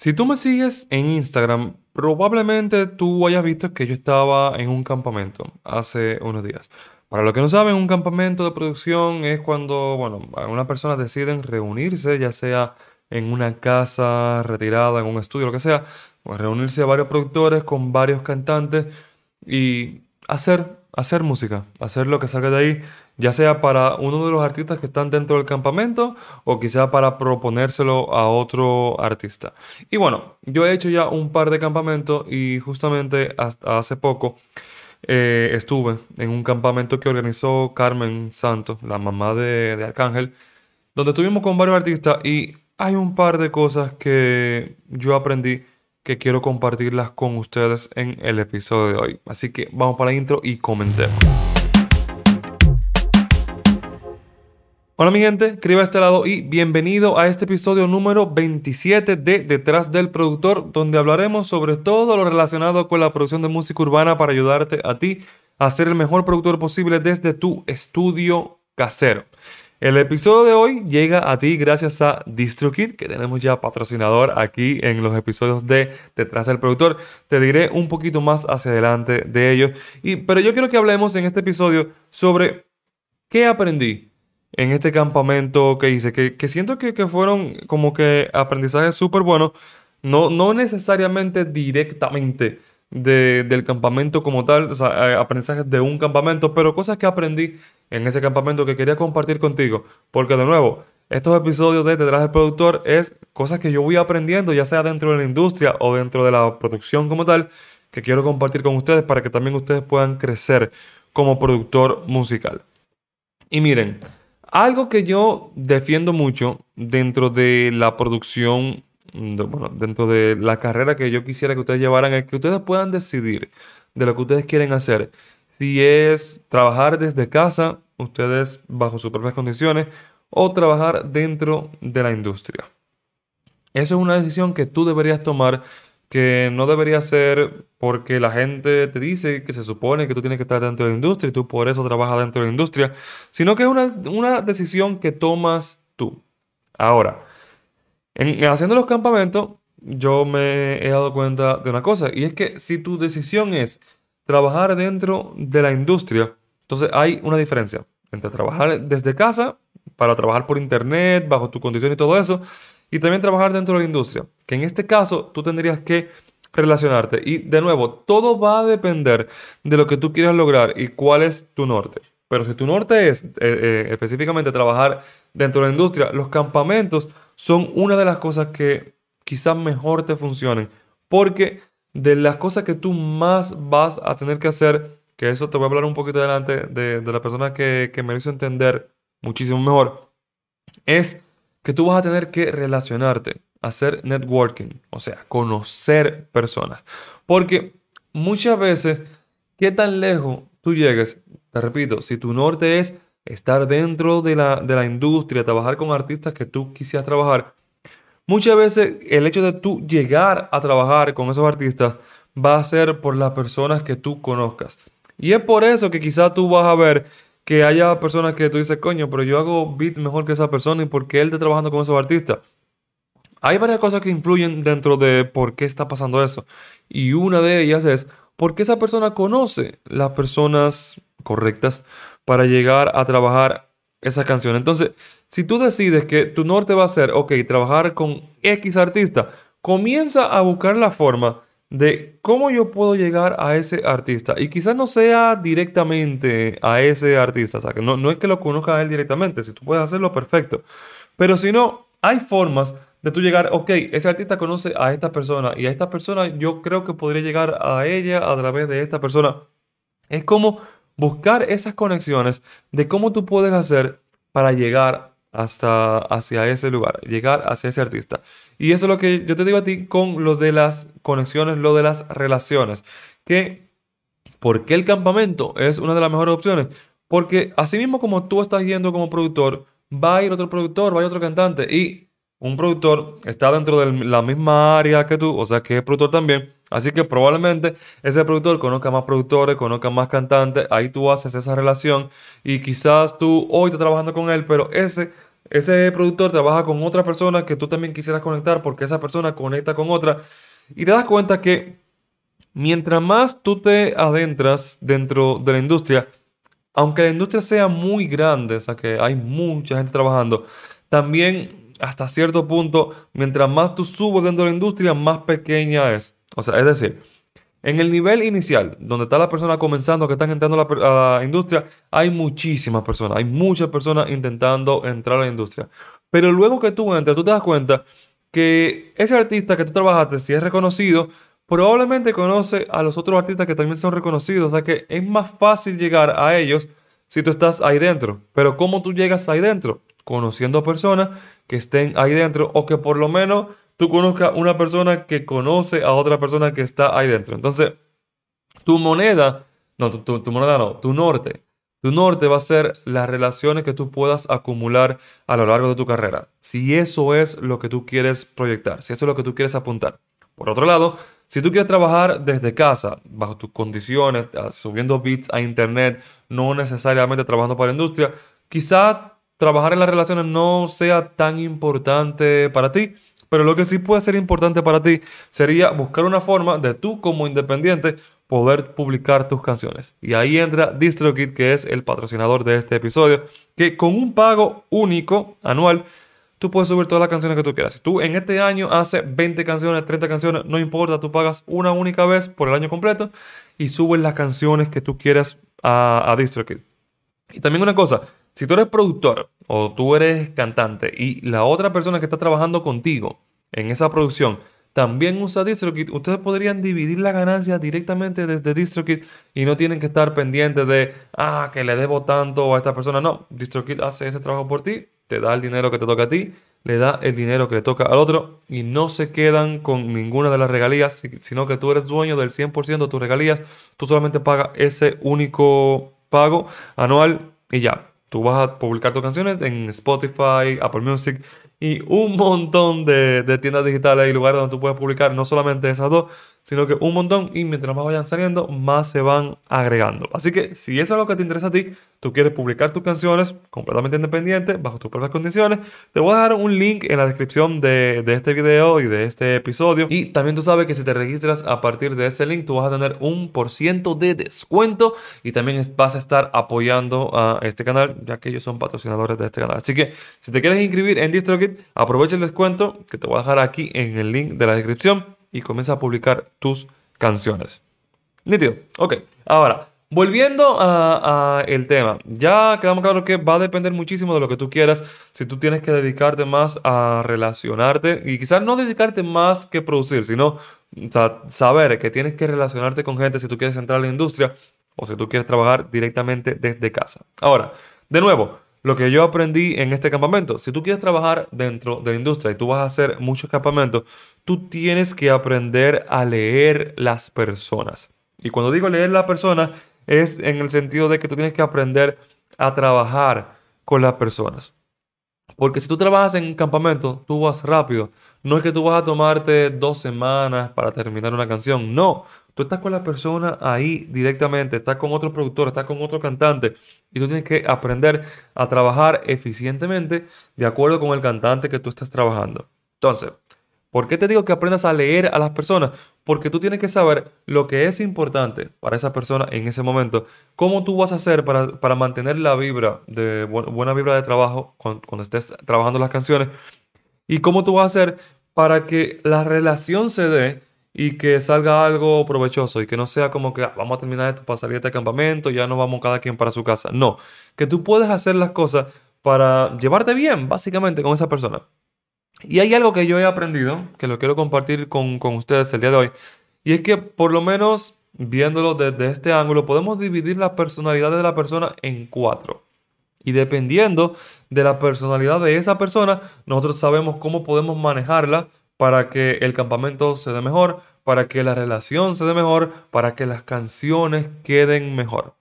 Si tú me sigues en Instagram, probablemente tú hayas visto que yo estaba en un campamento hace unos días. Para los que no saben, un campamento de producción es cuando, bueno, algunas personas deciden reunirse, ya sea en una casa retirada, en un estudio, lo que sea, pues reunirse a varios productores con varios cantantes y hacer hacer música, hacer lo que salga de ahí, ya sea para uno de los artistas que están dentro del campamento o quizá para proponérselo a otro artista. Y bueno, yo he hecho ya un par de campamentos y justamente hasta hace poco eh, estuve en un campamento que organizó Carmen Santos, la mamá de, de Arcángel, donde estuvimos con varios artistas y hay un par de cosas que yo aprendí que quiero compartirlas con ustedes en el episodio de hoy. Así que vamos para la intro y comencemos. Hola mi gente, escriba a este lado y bienvenido a este episodio número 27 de Detrás del Productor, donde hablaremos sobre todo lo relacionado con la producción de música urbana para ayudarte a ti a ser el mejor productor posible desde tu estudio casero. El episodio de hoy llega a ti gracias a DistroKid, que tenemos ya patrocinador aquí en los episodios de Detrás del Productor. Te diré un poquito más hacia adelante de ellos. Pero yo quiero que hablemos en este episodio sobre qué aprendí en este campamento que hice, que, siento que, fueron como que aprendizajes súper buenos, no, no necesariamente directamente del campamento como tal, o sea, eh, aprendizajes de un campamento, pero cosas que aprendí en ese campamento que quería compartir contigo. Porque de nuevo, estos episodios de Detrás del Productor es cosas que yo voy aprendiendo, ya sea dentro de la industria o dentro de la producción como tal, que quiero compartir con ustedes para que también ustedes puedan crecer como productor musical. Y miren, algo que yo defiendo mucho dentro de la producción, bueno, dentro de la carrera que yo quisiera que ustedes llevaran, es que ustedes puedan decidir de lo que ustedes quieren hacer si es trabajar desde casa, ustedes bajo sus propias condiciones, o trabajar dentro de la industria. Eso es una decisión que tú deberías tomar, que no debería ser porque la gente te dice que se supone que tú tienes que estar dentro de la industria y tú por eso trabajas dentro de la industria, sino que es una, una decisión que tomas tú. Ahora, en, haciendo los campamentos, yo me he dado cuenta de una cosa, y es que si tu decisión es trabajar dentro de la industria, entonces hay una diferencia entre trabajar desde casa para trabajar por internet, bajo tu condición y todo eso, y también trabajar dentro de la industria, que en este caso tú tendrías que relacionarte. Y de nuevo, todo va a depender de lo que tú quieras lograr y cuál es tu norte. Pero si tu norte es eh, eh, específicamente trabajar dentro de la industria, los campamentos son una de las cosas que quizás mejor te funcionen. Porque de las cosas que tú más vas a tener que hacer, que eso te voy a hablar un poquito adelante de, de la persona que, que me hizo entender muchísimo mejor, es que tú vas a tener que relacionarte, hacer networking, o sea, conocer personas. Porque muchas veces, ¿qué tan lejos tú llegues? Te repito, si tu norte es estar dentro de la, de la industria, trabajar con artistas que tú quisieras trabajar, Muchas veces el hecho de tú llegar a trabajar con esos artistas va a ser por las personas que tú conozcas. Y es por eso que quizás tú vas a ver que haya personas que tú dices, coño, pero yo hago beats mejor que esa persona y por qué él está trabajando con esos artistas. Hay varias cosas que influyen dentro de por qué está pasando eso. Y una de ellas es porque esa persona conoce las personas correctas para llegar a trabajar esa canción. Entonces, si tú decides que tu norte va a ser, ok, trabajar con X artista, comienza a buscar la forma de cómo yo puedo llegar a ese artista. Y quizás no sea directamente a ese artista, o sea, que no, no es que lo conozca a él directamente, si tú puedes hacerlo, perfecto. Pero si no, hay formas de tú llegar, ok, ese artista conoce a esta persona y a esta persona yo creo que podría llegar a ella a través de esta persona. Es como buscar esas conexiones de cómo tú puedes hacer para llegar hasta hacia ese lugar, llegar hacia ese artista. Y eso es lo que yo te digo a ti con lo de las conexiones, lo de las relaciones. Que, ¿por qué el campamento es una de las mejores opciones? Porque así mismo como tú estás yendo como productor, va a ir otro productor, va a ir otro cantante. Y un productor está dentro de la misma área que tú, o sea que es productor también. Así que probablemente ese productor conozca más productores, conozca más cantantes, ahí tú haces esa relación y quizás tú hoy estás trabajando con él, pero ese ese productor trabaja con otra persona que tú también quisieras conectar porque esa persona conecta con otra. Y te das cuenta que mientras más tú te adentras dentro de la industria, aunque la industria sea muy grande, o sea que hay mucha gente trabajando, también hasta cierto punto, mientras más tú subes dentro de la industria, más pequeña es. O sea, es decir, en el nivel inicial, donde está la persona comenzando, que están entrando a la, industria, hay muchísimas personas, hay muchas personas intentando entrar a la industria. Pero luego que tú entras, tú te das cuenta que ese artista que tú trabajaste, si es reconocido, probablemente conoce a los otros artistas que también son reconocidos. O sea que es más fácil llegar a ellos si tú estás ahí dentro. Pero ¿cómo tú llegas ahí dentro? Conociendo personas que estén ahí dentro o que por lo menos tú conozcas una persona que conoce a otra persona que está ahí dentro. Entonces, tu moneda, no, tu, moneda no, tu norte. Tu norte va a ser las relaciones que tú puedas acumular a lo largo de tu carrera. Si eso es lo que tú quieres proyectar, si eso es lo que tú quieres apuntar. Por otro lado, si tú quieres trabajar desde casa, bajo tus condiciones, ah, subiendo bits a internet, no necesariamente trabajando para la industria, quizá trabajar en las relaciones no sea tan importante para ti pero lo que sí puede ser importante para ti sería buscar una forma de tú como independiente poder publicar tus canciones. Y ahí entra DistroKid, que es el patrocinador de este episodio, que con un pago único anual, tú puedes subir todas las canciones que tú quieras. Si tú en este año haces 20 canciones, 30 canciones, no importa, tú pagas una única vez por el año completo y subes las canciones que tú quieras a, a DistroKid. Y también una cosa, si tú eres productor o tú eres cantante y la otra persona que está trabajando contigo en esa producción también usa DistroKid, ustedes podrían dividir la ganancia directamente desde DistroKid y no tienen que estar pendientes de, ah, que le debo tanto a esta persona. No, DistroKid hace ese trabajo por ti, te da el dinero que te toca a ti, le da el dinero que le toca al otro y no se quedan con ninguna de las regalías, sino que tú eres dueño del 100% de tus regalías, tú solamente pagas ese único pago anual y ya. Tú vas a publicar tus canciones en Spotify, Apple Music y un montón de, tiendas digitales y lugares donde tú puedes publicar no solamente esas dos, sino que un montón y mientras más vayan saliendo, más se van agregando. Así que si eso es lo que te interesa a ti, tú quieres publicar tus canciones completamente independientes, bajo tus propias condiciones, te voy a dar un link en la descripción de, de este video y de este episodio. Y también tú sabes que si te registras a partir de ese link, tú vas a tener un por ciento de descuento y también vas a estar apoyando a este canal, ya que ellos son patrocinadores de este canal. Así que si te quieres inscribir en DistroKid, aprovecha el descuento que te voy a dejar aquí en el link de la descripción y comienza a publicar tus canciones. Nítido. Ok. Ahora, volviendo a, el tema. Ya quedamos claro que va a depender muchísimo de lo que tú quieras. Si tú tienes que dedicarte más a relacionarte y quizás no dedicarte más que producir, sino saber que tienes que relacionarte con gente si tú quieres entrar a la industria o si tú quieres trabajar directamente desde casa. Ahora, de nuevo, lo que yo aprendí en este campamento. Si tú quieres trabajar dentro de la industria y tú vas a hacer muchos campamentos, tú tienes que aprender a leer las personas. Y cuando digo leer las personas, es en el sentido de que tú tienes que aprender a trabajar con las personas. Porque si tú trabajas en campamento, tú vas rápido. No es que tú vas a tomarte dos semanas para terminar una canción. No, tú estás con la persona ahí directamente, estás con otro productor, estás con otro cantante. Y tú tienes que aprender a trabajar eficientemente de acuerdo con el cantante que tú estás trabajando. Entonces, ¿Por qué te digo que aprendas a leer a las personas? Porque tú tienes que saber lo que es importante para esa persona en ese momento. Cómo tú vas a hacer para, mantener la vibra, de buena vibra de trabajo cuando, estés trabajando las canciones. Y cómo tú vas a hacer para que la relación se dé y que salga algo provechoso y que no sea como que ah, vamos a terminar esto para salir de este campamento ya nos vamos cada quien para su casa. No, que tú puedes hacer las cosas para llevarte bien, básicamente, con esa persona. Y hay algo que yo he aprendido, que lo quiero compartir con, ustedes el día de hoy, y es que por lo menos viéndolo desde este ángulo, podemos dividir la personalidad de la persona en cuatro. Y dependiendo de la personalidad de esa persona, nosotros sabemos cómo podemos manejarla para que el campamento se dé mejor, para que la relación se dé mejor, para que las canciones queden mejor.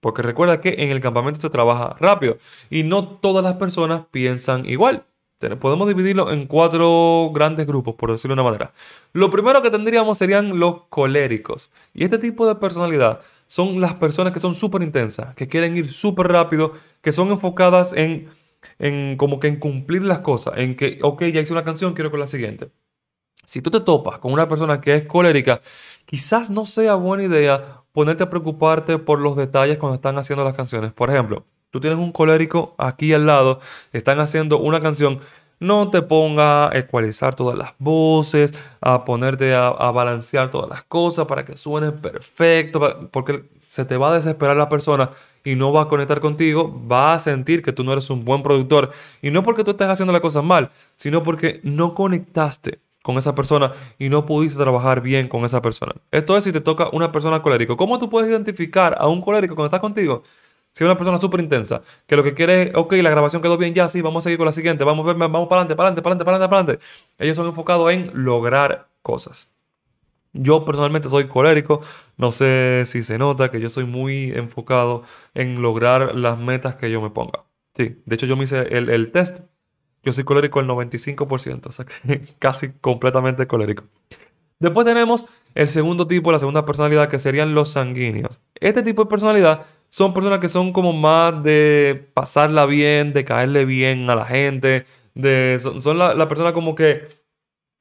Porque recuerda que en el campamento se trabaja rápido y no todas las personas piensan igual podemos dividirlo en cuatro grandes grupos, por decirlo de una manera. Lo primero que tendríamos serían los coléricos. Y este tipo de personalidad son las personas que son súper intensas, que quieren ir súper rápido, que son enfocadas en en como que en cumplir las cosas, en que, ok, ya hice una canción, quiero con la siguiente. Si tú te topas con una persona que es colérica, quizás no sea buena idea ponerte a preocuparte por los detalles cuando están haciendo las canciones. Por ejemplo, tú tienes un colérico aquí al lado, están haciendo una canción, no te ponga a ecualizar todas las voces, a ponerte a, balancear todas las cosas para que suene perfecto, porque se te va a desesperar la persona y no va a conectar contigo, va a sentir que tú no eres un buen productor. Y no porque tú estés haciendo las cosas mal, sino porque no conectaste con esa persona y no pudiste trabajar bien con esa persona. Esto es si te toca una persona colérica. ¿Cómo tú puedes identificar a un colérico cuando está contigo? Si es una persona súper intensa, que lo que quiere es, ok, la grabación quedó bien, ya, sí, vamos a seguir con la siguiente, vamos vamos para adelante, para adelante, para adelante, para adelante, para adelante. Ellos son enfocados en lograr cosas. Yo personalmente soy colérico, no sé si se nota que yo soy muy enfocado en lograr las metas que yo me ponga. Sí, de hecho yo me hice el, el test, yo soy colérico el 95%, o sea que casi completamente colérico. Después tenemos el segundo tipo, la segunda personalidad, que serían los sanguíneos. Este tipo de personalidad son personas que son como más de pasarla bien, de caerle bien a la gente, de, son, la, la, persona como que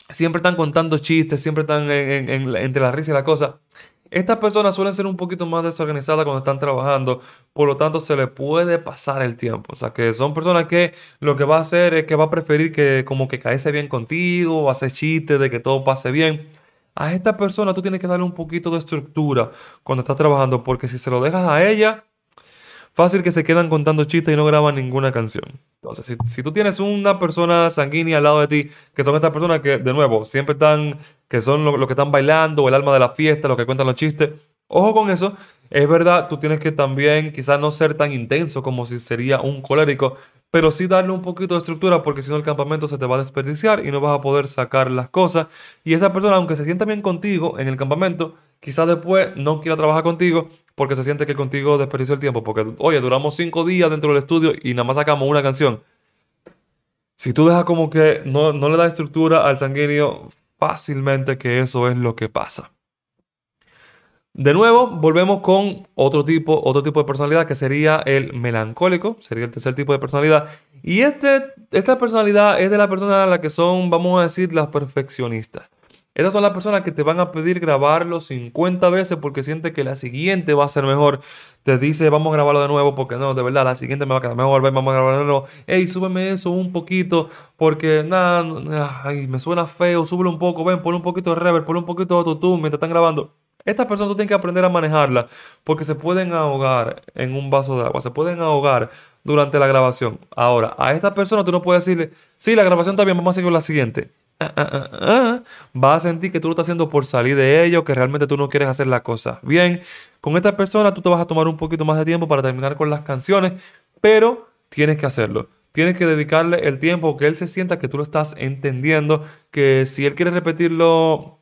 siempre están contando chistes, siempre están entre la risa y la cosa. Estas personas suelen ser un poquito más desorganizadas cuando están trabajando, por lo tanto se les puede pasar el tiempo. O sea, que son personas que lo que va a hacer es que va a preferir que como que caese bien contigo, va a hacer chistes de que todo pase bien. A esta persona tú tienes que darle un poquito de estructura cuando estás trabajando, porque si se lo dejas a ella, fácil que se quedan contando chistes y no graban ninguna canción. Entonces, si, tú tienes una persona sanguínea al lado de ti, que son estas personas que, de nuevo, siempre están, que son los lo que están bailando, el alma de la fiesta, los que cuentan los chistes, ojo con eso. Es verdad, tú tienes que también quizás no ser tan intenso como si sería un colérico, pero sí darle un poquito de estructura porque si no el campamento se te va a desperdiciar y no vas a poder sacar las cosas. Y esa persona, aunque se sienta bien contigo en el campamento, quizás después no quiera trabajar contigo porque se siente que contigo desperdició el tiempo. Porque, oye, duramos cinco días dentro del estudio y nada más sacamos una canción. Si tú dejas como que no, no le das estructura al sanguíneo, fácilmente que eso es lo que pasa. De nuevo, volvemos con otro tipo, otro tipo de personalidad que sería el melancólico, sería el tercer tipo de personalidad. Y este, esta personalidad es de la persona a la que son, vamos a decir, las perfeccionistas. Estas son las personas que te van a pedir grabarlo 50 veces porque siente que la siguiente va a ser mejor. Te dice, vamos a grabarlo de nuevo porque no, de verdad, la siguiente me va a quedar mejor, vamos a grabarlo de nuevo. Ey, súbeme eso un poquito porque nada, me suena feo, súbelo un poco, ven, pon un poquito de reverb, pon un poquito de autotune mientras están grabando. Estas personas tú tienes que aprender a manejarla porque se pueden ahogar en un vaso de agua, se pueden ahogar durante la grabación. Ahora, a esta persona tú no puedes decirle, sí, la grabación está bien, vamos a seguir con la siguiente. Ah, ah, ah, Va a sentir que tú lo estás haciendo por salir de ello, que realmente tú no quieres hacer la cosa bien. Con esta persona tú te vas a tomar un poquito más de tiempo para terminar con las canciones, pero tienes que hacerlo. Tienes que dedicarle el tiempo que él se sienta que tú lo estás entendiendo, que si él quiere repetirlo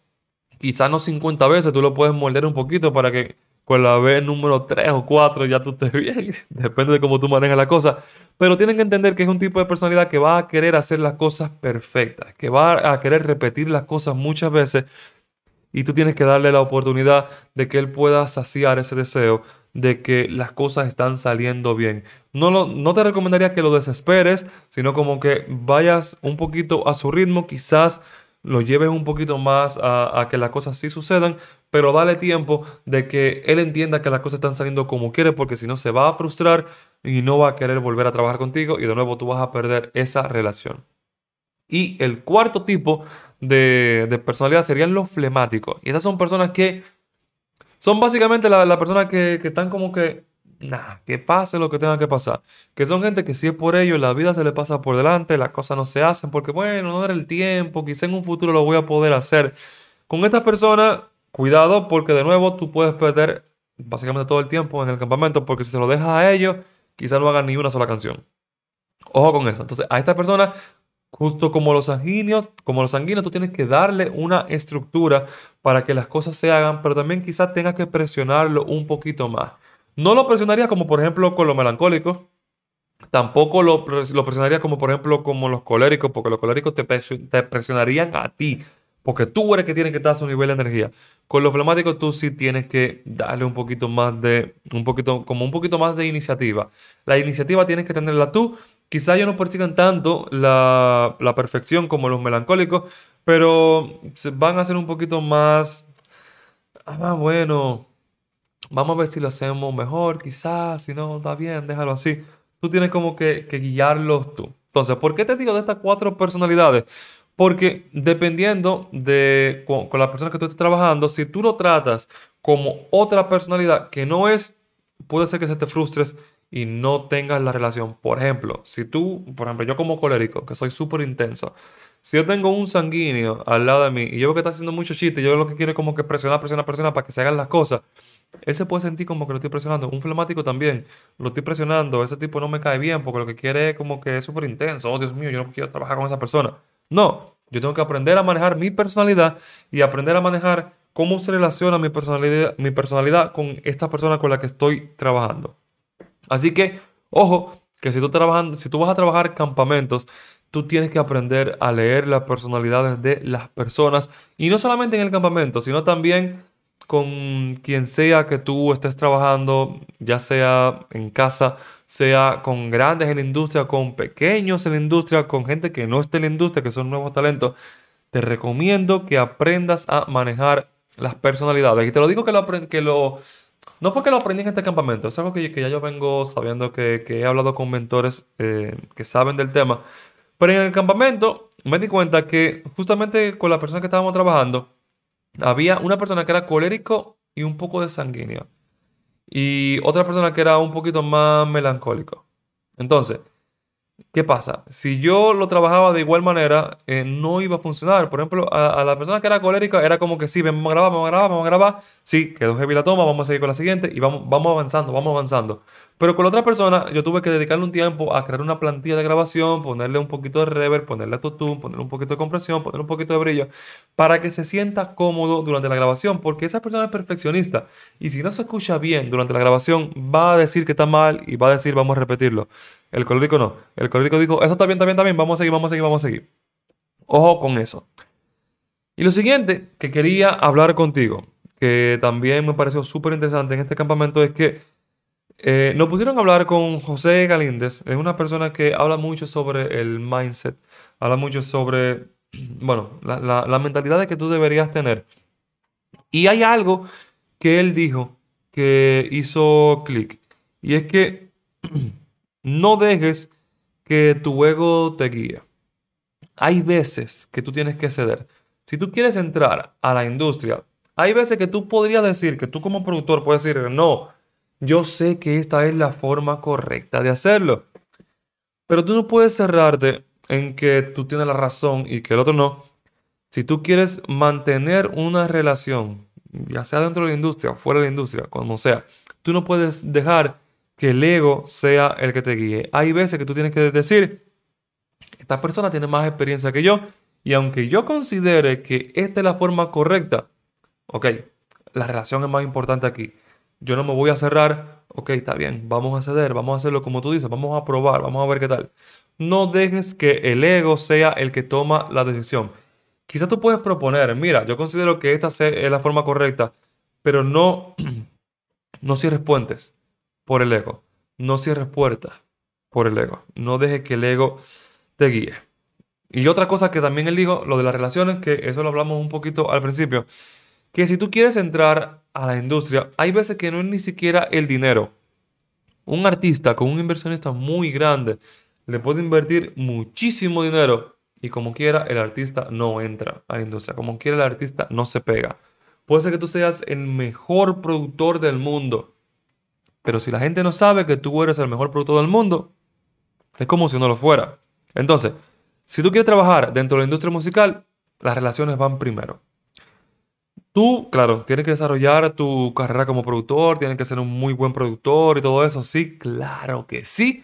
quizás no 50 veces, tú lo puedes morder un poquito para que con la vez número 3 o 4 ya tú estés bien. Depende de cómo tú manejas la cosa. Pero tienen que entender que es un tipo de personalidad que va a querer hacer las cosas perfectas, que va a querer repetir las cosas muchas veces. Y tú tienes que darle la oportunidad de que él pueda saciar ese deseo de que las cosas están saliendo bien. No, lo, no te recomendaría que lo desesperes, sino como que vayas un poquito a su ritmo, quizás lo lleves un poquito más a, que las cosas sí sucedan, pero dale tiempo de que él entienda que las cosas están saliendo como quiere, porque si no se va a frustrar y no va a querer volver a trabajar contigo y de nuevo tú vas a perder esa relación. Y el cuarto tipo de, personalidad serían los flemáticos. Y esas son personas que son básicamente las la personas que, que están como que Nah, que pase lo que tenga que pasar. Que son gente que si es por ello, la vida se le pasa por delante, las cosas no se hacen porque, bueno, no era el tiempo, quizá en un futuro lo voy a poder hacer. Con estas personas, cuidado porque de nuevo tú puedes perder básicamente todo el tiempo en el campamento porque si se lo dejas a ellos, quizá no hagan ni una sola canción. Ojo con eso. Entonces, a estas personas, justo como los sanguíneos, como los sanguíneos, tú tienes que darle una estructura para que las cosas se hagan, pero también quizás tengas que presionarlo un poquito más. No lo presionaría como por ejemplo con los melancólicos. Tampoco lo, lo presionaría como por ejemplo como los coléricos, porque los coléricos te, presionarían a ti. Porque tú eres que tiene que estar a su nivel de energía. Con los flemáticos tú sí tienes que darle un poquito más de, un poquito, como un poquito más de iniciativa. La iniciativa tienes que tenerla tú Quizá ellos no persigan tanto la, la perfección como los melancólicos, pero van a ser un poquito más... Ah, bueno, vamos a ver si lo hacemos mejor, quizás, si no, está bien, déjalo así. Tú tienes como que, que guiarlos tú. Entonces, ¿por qué te digo de estas cuatro personalidades? Porque dependiendo de con, la persona que tú estés trabajando, si tú lo tratas como otra personalidad que no es, puede ser que se te frustres y no tengas la relación. Por ejemplo, si tú, por ejemplo, yo como colérico, que soy súper intenso, si yo tengo un sanguíneo al lado de mí y yo veo que está haciendo mucho chiste, yo lo que quiero es como que presionar, presionar, presionar para que se hagan las cosas, él se puede sentir como que lo estoy presionando. Un flemático también, lo estoy presionando, ese tipo no me cae bien porque lo que quiere es como que es súper intenso. Oh, Dios mío, yo no quiero trabajar con esa persona. No, yo tengo que aprender a manejar mi personalidad y aprender a manejar cómo se relaciona mi personalidad, mi personalidad con esta persona con la que estoy trabajando. Así que, ojo, que si tú, trabajando, si tú vas a trabajar campamentos, tú tienes que aprender a leer las personalidades de las personas y no solamente en el campamento, sino también con quien sea que tú estés trabajando, ya sea en casa, sea con grandes en la industria, con pequeños en la industria, con gente que no esté en la industria, que son nuevos talentos, te recomiendo que aprendas a manejar las personalidades. Y te lo digo que lo, que lo no porque lo aprendí en este campamento, es algo que, ya yo vengo sabiendo que, que he hablado con mentores eh, que saben del tema. Pero en el campamento me di cuenta que justamente con la persona que estábamos trabajando, había una persona que era colérico y un poco de sanguíneo. Y otra persona que era un poquito más melancólico. Entonces, ¿qué pasa? Si yo lo trabajaba de igual manera, eh, no iba a funcionar. Por ejemplo, a, la persona que era colérica era como que sí, vamos a grabar, vamos a grabar, vamos a grabar. Sí, quedó heavy la toma, vamos a seguir con la siguiente y vamos, vamos avanzando, vamos avanzando. Pero con la otra persona, yo tuve que dedicarle un tiempo a crear una plantilla de grabación, ponerle un poquito de reverb, ponerle autotune, ponerle un poquito de compresión, ponerle un poquito de brillo, para que se sienta cómodo durante la grabación, porque esa persona es perfeccionista. Y si no se escucha bien durante la grabación, va a decir que está mal y va a decir, vamos a repetirlo. El colérico no. El colérico dijo, eso está bien, está bien, está bien, vamos a seguir, vamos a seguir, vamos a seguir. Ojo con eso. Y lo siguiente que quería hablar contigo, que también me pareció súper interesante en este campamento, es que eh, nos pudieron hablar con José Galíndez, es una persona que habla mucho sobre el mindset, habla mucho sobre, bueno, la, la mentalidad que tú deberías tener. Y hay algo que él dijo que hizo clic, y es que no dejes que tu ego te guíe. Hay veces que tú tienes que ceder. Si tú quieres entrar a la industria, hay veces que tú podrías decir, que tú como productor puedes decir, no, yo sé que esta es la forma correcta de hacerlo. Pero tú no puedes cerrarte en que tú tienes la razón y que el otro no. Si tú quieres mantener una relación, ya sea dentro de la industria o fuera de la industria, como sea, tú no puedes dejar que el ego sea el que te guíe. Hay veces que tú tienes que decir, esta persona tiene más experiencia que yo y aunque yo considere que esta es la forma correcta, ok, la relación es más importante aquí yo no me voy a cerrar, ok, está bien, vamos a ceder, vamos a hacerlo como tú dices, vamos a probar, vamos a ver qué tal. No dejes que el ego sea el que toma la decisión. Quizás tú puedes proponer, mira, yo considero que esta es la forma correcta, pero no, no cierres puentes por el ego. No cierres puertas por el ego. No dejes que el ego te guíe. Y otra cosa que también él dijo, lo de las relaciones, que eso lo hablamos un poquito al principio, que si tú quieres entrar a la industria, hay veces que no es ni siquiera el dinero. Un artista con un inversionista muy grande le puede invertir muchísimo dinero y como quiera el artista no entra a la industria. Como quiera el artista no se pega. Puede ser que tú seas el mejor productor del mundo, pero si la gente no sabe que tú eres el mejor productor del mundo, es como si no lo fuera. Entonces, si tú quieres trabajar dentro de la industria musical, las relaciones van primero. Tú, claro, tienes que desarrollar tu carrera como productor, tienes que ser un muy buen productor y todo eso. Sí, claro que sí.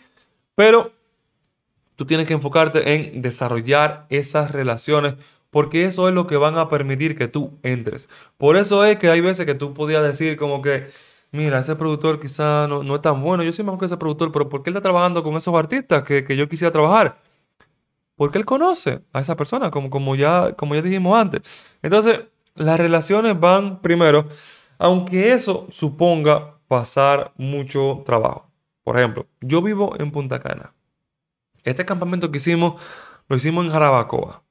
Pero tú tienes que enfocarte en desarrollar esas relaciones porque eso es lo que van a permitir que tú entres. Por eso es que hay veces que tú podías decir como que, mira, ese productor quizá no, no es tan bueno, yo soy mejor que ese productor, pero ¿por qué él está trabajando con esos artistas que, que yo quisiera trabajar? Porque él conoce a esa persona, como, como, ya, como ya dijimos antes. Entonces, las relaciones van primero, aunque eso suponga pasar mucho trabajo. Por ejemplo, yo vivo en Punta Cana. Este campamento que hicimos, lo hicimos en Jarabacoa.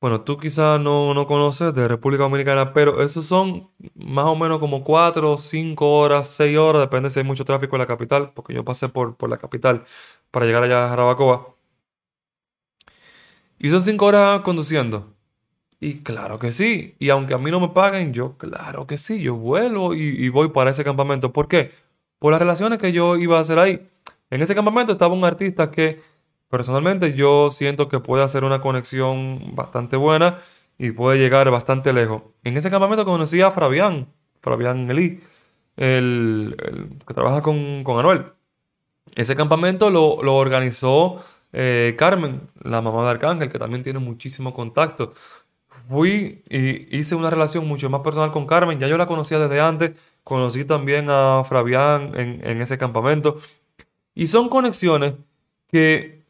Bueno, tú quizás no, no conoces de República Dominicana, pero esos son más o menos como 4, 5 horas, 6 horas, depende si hay mucho tráfico en la capital, porque yo pasé por, por la capital para llegar allá a Jarabacoa. Y son 5 horas conduciendo. Y claro que sí. Y aunque a mí no me paguen, yo, claro que sí, yo vuelvo y, y voy para ese campamento. ¿Por qué? Por las relaciones que yo iba a hacer ahí. En ese campamento estaba un artista que Personalmente yo siento que puede hacer una conexión bastante buena y puede llegar bastante lejos. En ese campamento conocí a Fabián, Fabián Elí, el, que trabaja con, con, Anuel. Ese campamento lo, organizó eh, Carmen, la mamá de Arcángel, que también tiene muchísimo contacto. Fui y hice una relación mucho más personal con Carmen, ya yo la conocía desde antes, conocí también a Fabián en, en ese campamento. Y son conexiones que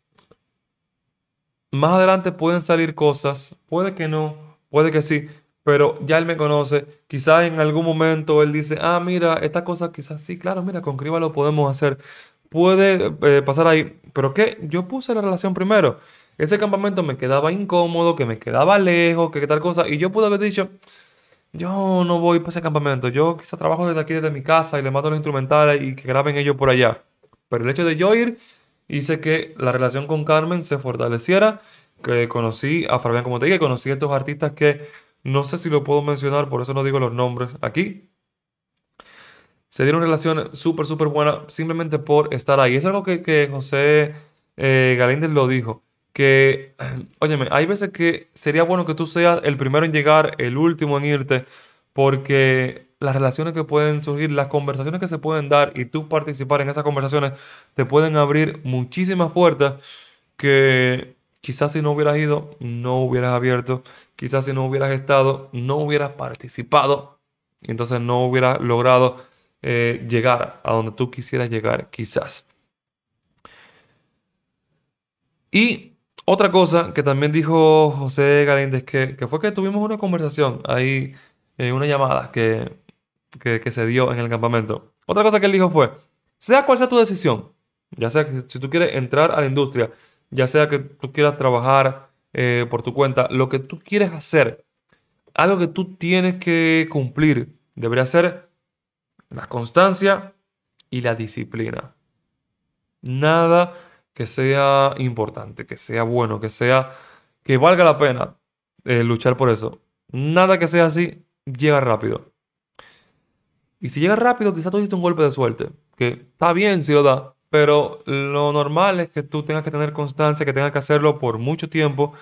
más adelante pueden salir cosas, puede que no, puede que sí, pero ya él me conoce. Quizás en algún momento él dice, ah, mira, esta cosa quizás sí, claro, mira, con Criba lo podemos hacer. Puede eh, pasar ahí, pero ¿qué? Yo puse la relación primero. Ese campamento me quedaba incómodo, que me quedaba lejos, que tal cosa, y yo pude haber dicho, yo no voy para ese campamento, yo quizás trabajo desde aquí, desde mi casa, y le mando los instrumentales y que graben ellos por allá. Pero el hecho de yo ir hice que la relación con Carmen se fortaleciera, que conocí a Fabián, como te dije, conocí a estos artistas que no sé si lo puedo mencionar, por eso no digo los nombres aquí. Se dieron relaciones súper, súper buenas simplemente por estar ahí. Es algo que, José eh, Galíndez lo dijo. Que, óyeme, hay veces que sería bueno que tú seas el primero en llegar, el último en irte, porque las relaciones que pueden surgir, las conversaciones que se pueden dar y tú participar en esas conversaciones te pueden abrir muchísimas puertas que quizás si no hubieras ido, no hubieras abierto, quizás si no hubieras estado, no hubieras participado y entonces no hubieras logrado eh, llegar a donde tú quisieras llegar, quizás. Y otra cosa que también dijo José Galíndez, que, que fue que tuvimos una conversación ahí, en una llamada, que que, se dio en el campamento. Otra cosa que él dijo fue, sea cual sea tu decisión, ya sea que si tú quieres entrar a la industria, ya sea que tú quieras trabajar eh, por tu cuenta, lo que tú quieres hacer, algo que tú tienes que cumplir, debería ser la constancia y la disciplina. Nada que sea importante, que sea bueno, que sea que valga la pena eh, luchar por eso. Nada que sea así llega rápido. Y si llega rápido, quizás tú hiciste un golpe de suerte, que está bien si lo da, pero lo normal es que tú tengas que tener constancia, que tengas que hacerlo por mucho tiempo.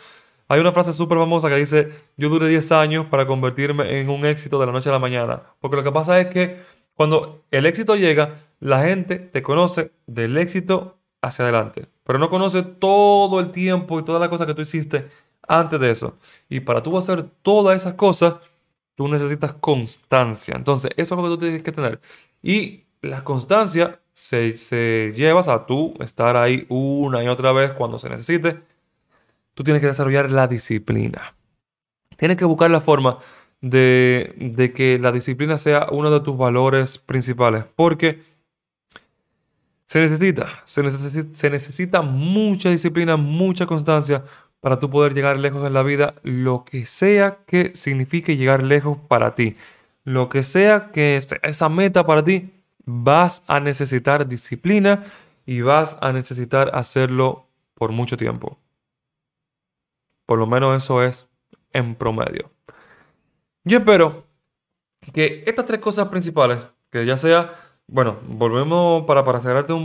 Hay una frase súper famosa que dice, yo duré 10 años para convertirme en un éxito de la noche a la mañana. Porque lo que pasa es que cuando el éxito llega, la gente te conoce del éxito hacia adelante, pero no conoce todo el tiempo y todas las cosas que tú hiciste antes de eso. Y para tú hacer todas esas cosas, tú necesitas constancia. Entonces, eso es lo que tú tienes que tener. Y la constancia se, se lleva a tú estar ahí una y otra vez cuando se necesite. Tú tienes que desarrollar la disciplina. Tienes que buscar la forma de, de que la disciplina sea uno de tus valores principales. Porque se necesita, se necesita, se necesita mucha disciplina, mucha constancia para tú poder llegar lejos en la vida, lo que sea que signifique llegar lejos para ti. Lo que sea que esa meta para ti, vas a necesitar disciplina y vas a necesitar hacerlo por mucho tiempo. Por lo menos eso es en promedio. Yo espero que estas tres cosas principales, que ya sea, bueno, volvemos para, para cerrarte un,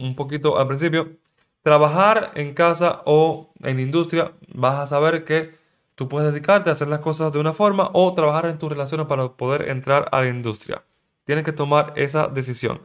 un poquito al principio, trabajar en casa o en industria, vas a saber que tú puedes dedicarte a hacer las cosas de una forma o trabajar en tus relaciones para poder entrar a la industria. Tienes que tomar esa decisión.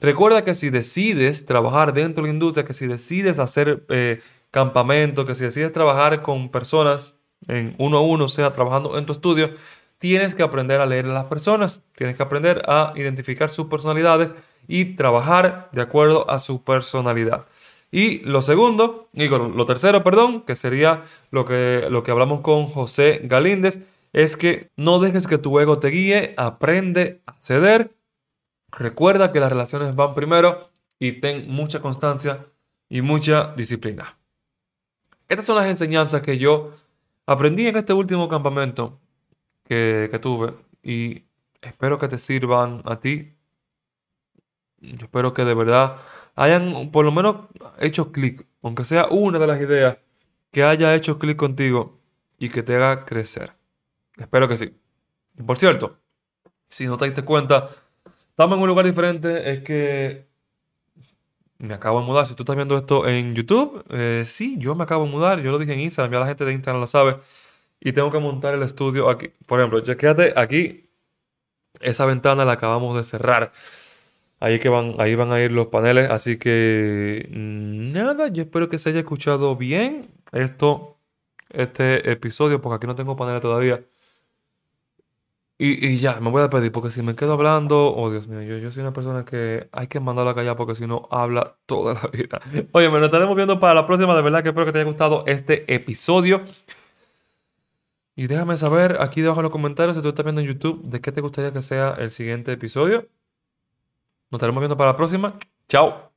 Recuerda que si decides trabajar dentro de la industria, que si decides hacer eh, campamento, que si decides trabajar con personas en uno a uno, sea, trabajando en tu estudio, tienes que aprender a leer a las personas, tienes que aprender a identificar sus personalidades y trabajar de acuerdo a su personalidad. Y lo segundo, y lo tercero, perdón, que sería lo que, lo que hablamos con José Galíndez, es que no dejes que tu ego te guíe, aprende a ceder. Recuerda que las relaciones van primero y ten mucha constancia y mucha disciplina. Estas son las enseñanzas que yo aprendí en este último campamento que, que tuve y espero que te sirvan a ti. Yo espero que de verdad hayan por lo menos hecho clic, aunque sea una de las ideas que haya hecho clic contigo y que te haga crecer. Espero que sí. Y por cierto, si no te diste cuenta, estamos en un lugar diferente. Es que me acabo de mudar. Si tú estás viendo esto en YouTube, eh, sí, yo me acabo de mudar. Yo lo dije en Instagram, ya la gente de Instagram lo sabe. Y tengo que montar el estudio aquí. Por ejemplo, chequéate aquí. Esa ventana la acabamos de cerrar. Ahí, que van, ahí van a ir los paneles. Así que mm, nada, yo espero que se haya escuchado bien esto, este episodio, porque aquí no tengo paneles todavía. Y, ya, me voy a despedir, porque si me quedo hablando, oh Dios mío, yo, yo soy una persona que hay que mandarla a callar porque si no habla toda la vida. Oye, me lo estaremos viendo para la próxima, de verdad que espero que te haya gustado este episodio. Y déjame saber aquí debajo en los comentarios si tú estás viendo en YouTube de qué te gustaría que sea el siguiente episodio. Nos estaremos viendo para la próxima. Chao.